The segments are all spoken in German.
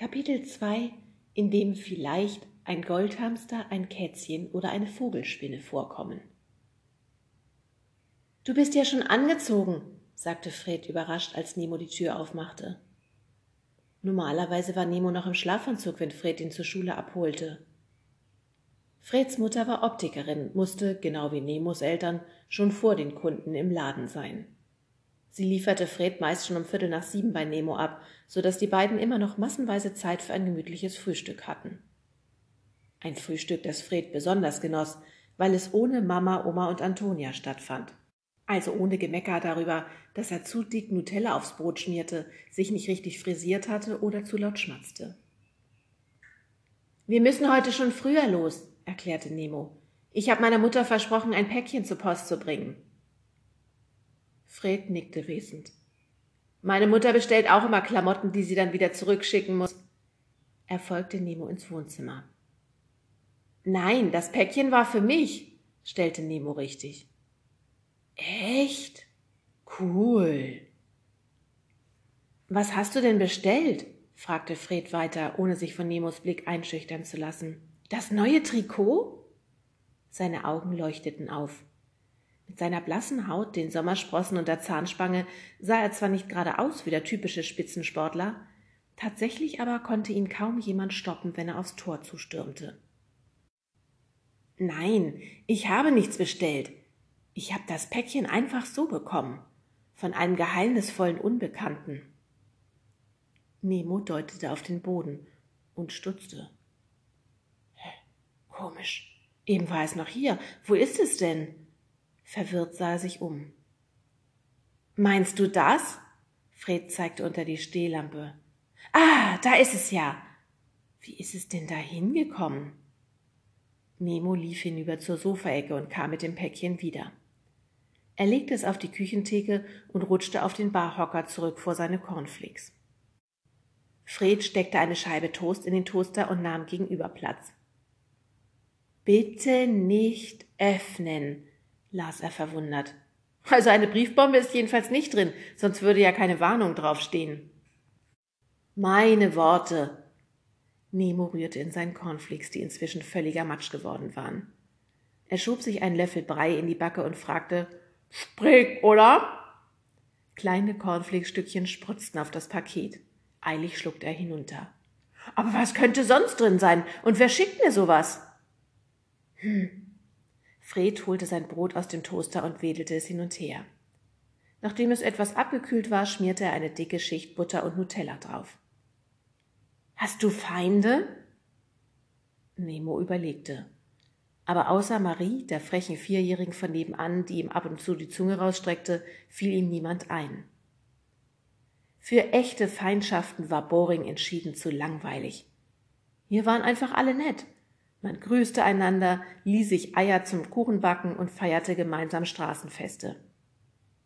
Kapitel 2, in dem vielleicht ein Goldhamster, ein Kätzchen oder eine Vogelspinne vorkommen. Du bist ja schon angezogen, sagte Fred überrascht, als Nemo die Tür aufmachte. Normalerweise war Nemo noch im Schlafanzug, wenn Fred ihn zur Schule abholte. Freds Mutter war Optikerin, musste, genau wie Nemos Eltern, schon vor den Kunden im Laden sein. Sie lieferte Fred meist schon um Viertel nach sieben bei Nemo ab, so dass die beiden immer noch massenweise Zeit für ein gemütliches Frühstück hatten. Ein Frühstück, das Fred besonders genoss, weil es ohne Mama, Oma und Antonia stattfand. Also ohne Gemecker darüber, dass er zu dick Nutella aufs Brot schmierte, sich nicht richtig frisiert hatte oder zu laut schmatzte. Wir müssen heute schon früher los, erklärte Nemo. Ich habe meiner Mutter versprochen, ein Päckchen zur Post zu bringen. Fred nickte wesend. Meine Mutter bestellt auch immer Klamotten, die sie dann wieder zurückschicken muss. Er folgte Nemo ins Wohnzimmer. Nein, das Päckchen war für mich, stellte Nemo richtig. Echt? Cool. Was hast du denn bestellt? fragte Fred weiter, ohne sich von Nemos Blick einschüchtern zu lassen. Das neue Trikot? Seine Augen leuchteten auf. Mit seiner blassen Haut, den Sommersprossen und der Zahnspange sah er zwar nicht gerade aus wie der typische Spitzensportler, tatsächlich aber konnte ihn kaum jemand stoppen, wenn er aufs Tor zustürmte. Nein, ich habe nichts bestellt. Ich habe das Päckchen einfach so bekommen, von einem geheimnisvollen Unbekannten. Nemo deutete auf den Boden und stutzte. Komisch. Eben war es noch hier. Wo ist es denn? Verwirrt sah er sich um. Meinst du das? Fred zeigte unter die Stehlampe. Ah, da ist es ja. Wie ist es denn da hingekommen? Nemo lief hinüber zur Sofaecke und kam mit dem Päckchen wieder. Er legte es auf die Küchentheke und rutschte auf den Barhocker zurück vor seine Cornflakes. Fred steckte eine Scheibe Toast in den Toaster und nahm gegenüber Platz. Bitte nicht öffnen, las er verwundert. Also eine Briefbombe ist jedenfalls nicht drin, sonst würde ja keine Warnung draufstehen. Meine Worte. Nemo rührte in seinen Cornflakes, die inzwischen völliger Matsch geworden waren. Er schob sich einen Löffel Brei in die Backe und fragte, Sprich, oder? Kleine Cornflakesstückchen spritzten auf das Paket. Eilig schluckte er hinunter. Aber was könnte sonst drin sein? Und wer schickt mir sowas? Hm. Fred holte sein Brot aus dem Toaster und wedelte es hin und her. Nachdem es etwas abgekühlt war, schmierte er eine dicke Schicht Butter und Nutella drauf. Hast du Feinde? Nemo überlegte aber außer Marie, der frechen Vierjährigen von nebenan, die ihm ab und zu die Zunge rausstreckte, fiel ihm niemand ein. Für echte Feindschaften war Boring entschieden zu langweilig. Hier waren einfach alle nett. Man grüßte einander, ließ sich Eier zum Kuchenbacken und feierte gemeinsam Straßenfeste.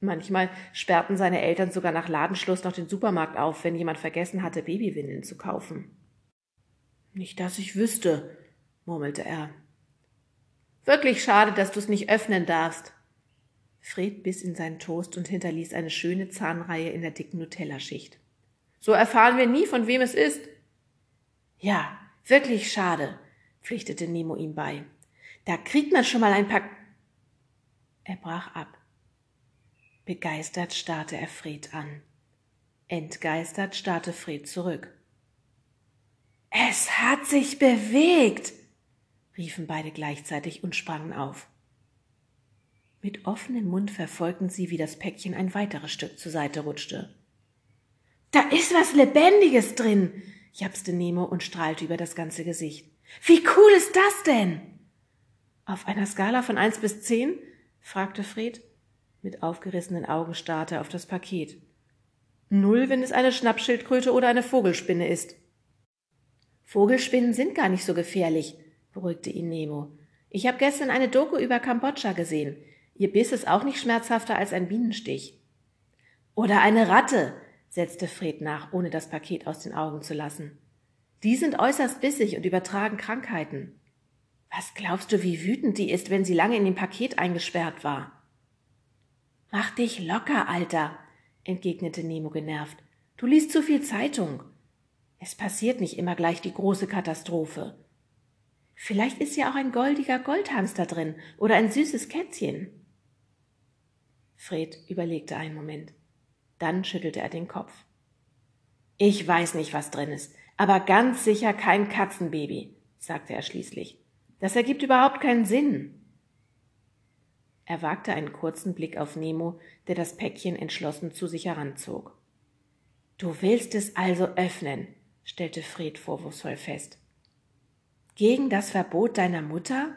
Manchmal sperrten seine Eltern sogar nach Ladenschluss noch den Supermarkt auf, wenn jemand vergessen hatte, Babywindeln zu kaufen. Nicht, dass ich wüsste, murmelte er. Wirklich schade, dass du es nicht öffnen darfst. Fred biss in seinen Toast und hinterließ eine schöne Zahnreihe in der dicken Nutellaschicht. So erfahren wir nie, von wem es ist. Ja, wirklich schade, pflichtete Nemo ihm bei. Da kriegt man schon mal ein paar. Er brach ab. Begeistert starrte er Fred an. Entgeistert starrte Fred zurück. Es hat sich bewegt, riefen beide gleichzeitig und sprangen auf. Mit offenem Mund verfolgten sie, wie das Päckchen ein weiteres Stück zur Seite rutschte. Da ist was Lebendiges drin, japste Nemo und strahlte über das ganze Gesicht. Wie cool ist das denn? Auf einer Skala von eins bis zehn? fragte Fred. Mit aufgerissenen Augen starrte er auf das Paket. Null, wenn es eine Schnappschildkröte oder eine Vogelspinne ist. Vogelspinnen sind gar nicht so gefährlich, beruhigte ihn Nemo. Ich habe gestern eine Doku über Kambodscha gesehen. Ihr Biss ist auch nicht schmerzhafter als ein Bienenstich. Oder eine Ratte, setzte Fred nach, ohne das Paket aus den Augen zu lassen. Die sind äußerst bissig und übertragen Krankheiten. Was glaubst du, wie wütend die ist, wenn sie lange in dem Paket eingesperrt war? Mach dich locker, Alter, entgegnete Nemo genervt. Du liest zu viel Zeitung. Es passiert nicht immer gleich die große Katastrophe. Vielleicht ist ja auch ein goldiger Goldhamster drin oder ein süßes Kätzchen. Fred überlegte einen Moment. Dann schüttelte er den Kopf. Ich weiß nicht, was drin ist, aber ganz sicher kein Katzenbaby, sagte er schließlich. Das ergibt überhaupt keinen Sinn. Er wagte einen kurzen Blick auf Nemo, der das Päckchen entschlossen zu sich heranzog. Du willst es also öffnen, stellte Fred vorwurfsvoll fest. Gegen das Verbot deiner Mutter?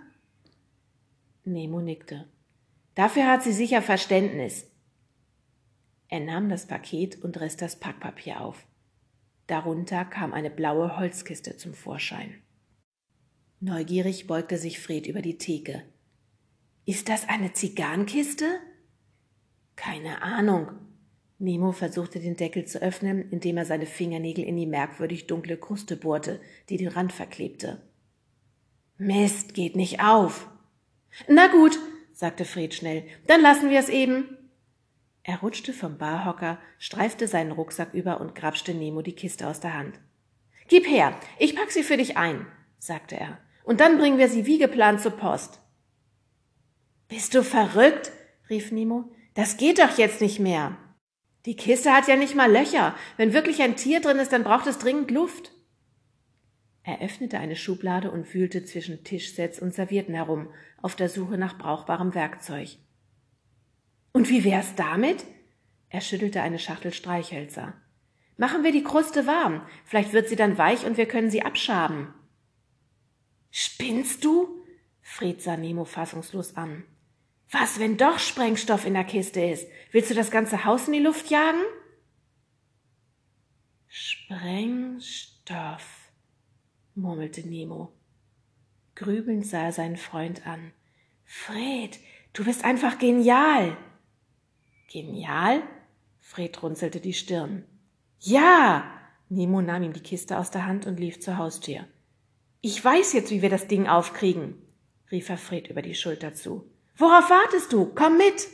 Nemo nickte. Dafür hat sie sicher Verständnis. Er nahm das Paket und riss das Packpapier auf. Darunter kam eine blaue Holzkiste zum Vorschein. Neugierig beugte sich Fred über die Theke. Ist das eine Zigarrenkiste? Keine Ahnung. Nemo versuchte den Deckel zu öffnen, indem er seine Fingernägel in die merkwürdig dunkle Kruste bohrte, die den Rand verklebte. Mist, geht nicht auf. Na gut, sagte Fred schnell, dann lassen wir es eben. Er rutschte vom Barhocker, streifte seinen Rucksack über und grapschte Nemo die Kiste aus der Hand. Gib her, ich pack sie für dich ein, sagte er, und dann bringen wir sie wie geplant zur Post. Bist du verrückt? rief Nemo. Das geht doch jetzt nicht mehr. Die Kiste hat ja nicht mal Löcher. Wenn wirklich ein Tier drin ist, dann braucht es dringend Luft. Er öffnete eine Schublade und wühlte zwischen Tischsets und Servierten herum, auf der Suche nach brauchbarem Werkzeug. Und wie wär's damit? Er schüttelte eine Schachtel Streichhölzer. Machen wir die Kruste warm. Vielleicht wird sie dann weich und wir können sie abschaben. Spinnst du? Fred sah Nemo fassungslos an. Was, wenn doch Sprengstoff in der Kiste ist? Willst du das ganze Haus in die Luft jagen? Sprengstoff murmelte Nemo. Grübelnd sah er seinen Freund an. Fred, du bist einfach genial. Genial? Fred runzelte die Stirn. Ja! Nemo nahm ihm die Kiste aus der Hand und lief zur Haustür. Ich weiß jetzt, wie wir das Ding aufkriegen, rief er Fred über die Schulter zu. Worauf wartest du? Komm mit!